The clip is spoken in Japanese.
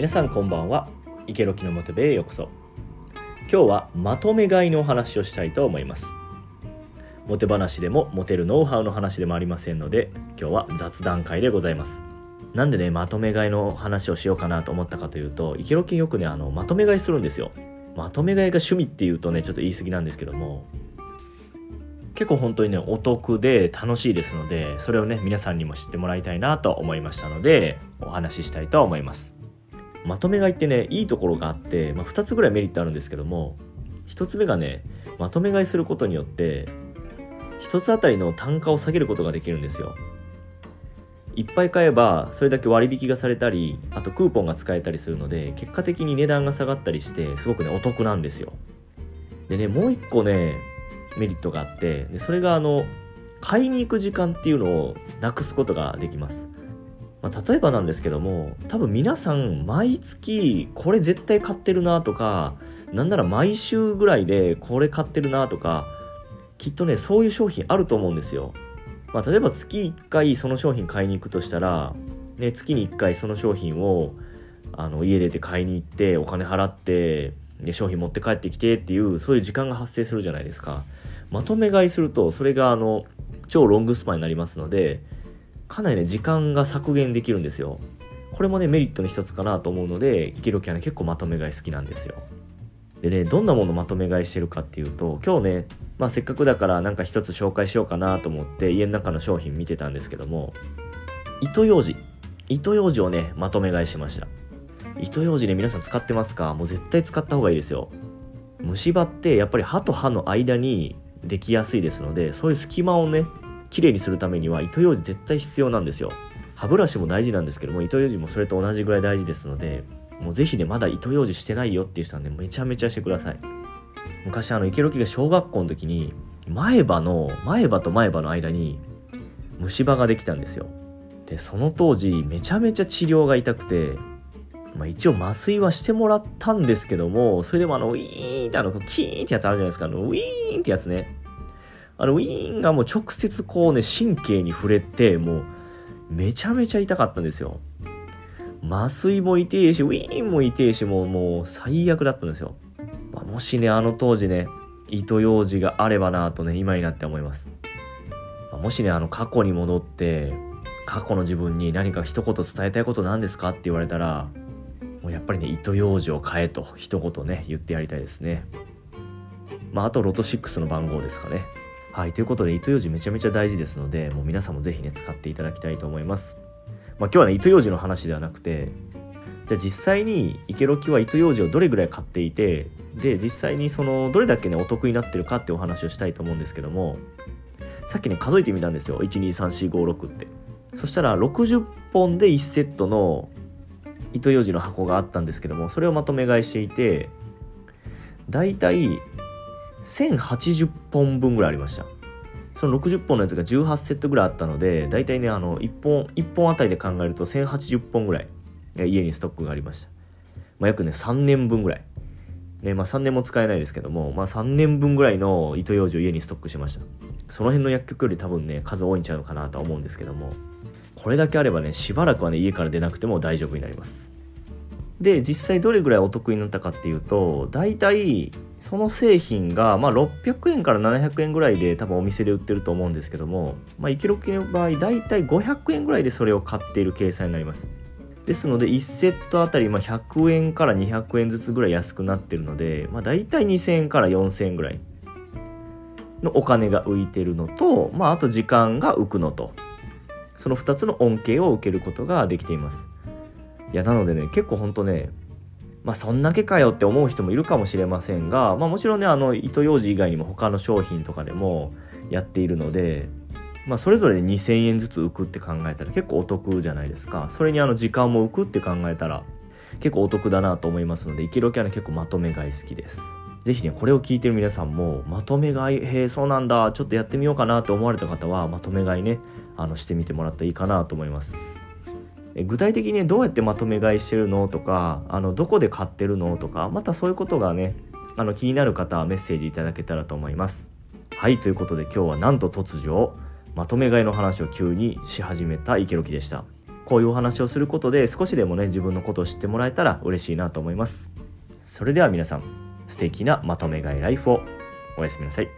皆さんこんばんは。イケロキのモテベへようこそ。今日はまとめ買いのお話をしたいと思います。モテ話でもモテるノウハウの話でもありませんので今日は雑談会でございます。なんでねまとめ買いの話をしようかなと思ったかというとイケロキよくねあのまとめ買いするんですよ。まとめ買いが趣味っていうとねちょっと言い過ぎなんですけども結構本当にねお得で楽しいですのでそれをね皆さんにも知ってもらいたいなと思いましたのでお話ししたいと思います。まとめ買いってねいいところがあって、まあ、2つぐらいメリットあるんですけども1つ目がねまとめ買いすることによって1つあたりの単価を下げることができるんですよ。いっぱい買えばそれだけ割引がされたりあとクーポンが使えたりするので結果的に値段が下がったりしてすごくねお得なんですよ。でねもう一個ねメリットがあってでそれがあの買いに行く時間っていうのをなくすことができます、まあ、例えばなんですけども多分皆さん毎月これ絶対買ってるなとかなんなら毎週ぐらいでこれ買ってるなとかきっとねそういう商品あると思うんですよ、まあ、例えば月1回その商品買いに行くとしたら、ね、月に1回その商品をあの家出て買いに行ってお金払ってで商品持って帰ってきてっていうそういう時間が発生するじゃないですか。まとめ買いするとそれがあの超ロングスパンになりますのでかなりね時間が削減できるんですよ。これもねメリットの一つかなと思うのでイケロキはね結構まとめ買い好きなんですよ。でねどんなものまとめ買いしてるかっていうと今日ねまあせっかくだからなんか一つ紹介しようかなと思って家の中の商品見てたんですけども糸ようじ。糸ようじをねまとめ買いしました。糸ようじね皆さん使ってますか？もう絶対使った方がいいですよ。虫歯ってやっぱり歯と歯の間にできやすいですのでそういう隙間をねきれいにするためには糸ようじ絶対必要なんですよ歯ブラシも大事なんですけども糸ようじもそれと同じぐらい大事ですのでもうぜひねまだ糸ようじしてないよっていう人はねめちゃめちゃしてください昔あの池ロキが小学校の時に前歯の前歯と前歯の間に虫歯ができたんですよでその当時めちゃめちゃ治療が痛くてまあ、一応麻酔はしてもらったんですけども、それでもあの、ウィーンってあの、キーンってやつあるじゃないですか。あの、ウィーンってやつね。あの、ウィーンがもう直接こうね、神経に触れて、もう、めちゃめちゃ痛かったんですよ。麻酔も痛いし、ウィーンも痛いし、もう、もう最悪だったんですよ。まあ、もしね、あの当時ね、糸ようじがあればなとね、今になって思います。まあ、もしね、あの過去に戻って、過去の自分に何か一言伝えたいこと何ですかって言われたら、もうやっぱりね、糸ようじを変えと一言ね、言ってやりたいですね。まあ、あとロト6の番号ですかね。はい、ということで糸ようじめちゃめちゃ大事ですので、もう皆さんもぜひね、使っていただきたいと思います。まあ、今日はね、糸ようじの話ではなくて、じゃあ実際にイケロキは糸ようじをどれぐらい買っていて、で、実際にその、どれだけね、お得になってるかってお話をしたいと思うんですけども、さっきね、数えてみたんですよ。123456って。そしたら60本で1セットの糸ようじの箱があったんですけどもそれをまとめ買いしていてだいたい1080本分ぐらいありました。その60本のやつが18セットぐらいあったのでだいたいねあの1本1本あたりで考えると1080本ぐらい家にストックがありました、まあ、約ね3年分ぐらい。ねまあ、3年も使えないですけども、まあ、3年分ぐらいの糸ようじを家にストックしました。その辺の薬局より多分ね数多いんちゃうのかなとは思うんですけどもこれだけあればねしばらくはね家から出なくても大丈夫になります。で実際どれぐらいお得になったかっていうと大体その製品が、まあ、600円から700円ぐらいで多分お店で売ってると思うんですけども、まあ、イケロキの場合大体500円ぐらいでそれを買っている計算になります。ですので1セットあたりま100円から200円ずつぐらい安くなってるので、まあ、大体2000円から4000円ぐらいのお金が浮いてるのと、まあ、あと時間が浮くのとその2つの恩恵を受けることができています。いやなのでね結構ほんとねまあそんだけかよって思う人もいるかもしれませんが、まあ、もちろんねあの糸ようじ以外にも他の商品とかでもやっているので、まあ、それぞれで2000円ずつ浮くって考えたら結構お得じゃないですかそれにあの時間も浮くって考えたら結構お得だなと思いますのでイケロキはね結構まとめ買い好きですぜひね、これを聞いてる皆さんも、まとめ買い、へえ、そうなんだ、ちょっとやってみようかなって思われた方は、まとめ買いね、あの、してみてもらったらいいかなと思います。具体的にどうやってまとめ買いしてるのとか、あの、どこで買ってるのとか、またそういうことがね、あの、気になる方はメッセージいただけたらと思います。はい、ということで今日はなんと突如、まとめ買いの話を急にし始めた池ロキでした。こういうお話をすることで少しでもね自分のことを知ってもらえたら嬉しいなと思いますそれでは皆さん素敵なまとめ買いライフをおやすみなさい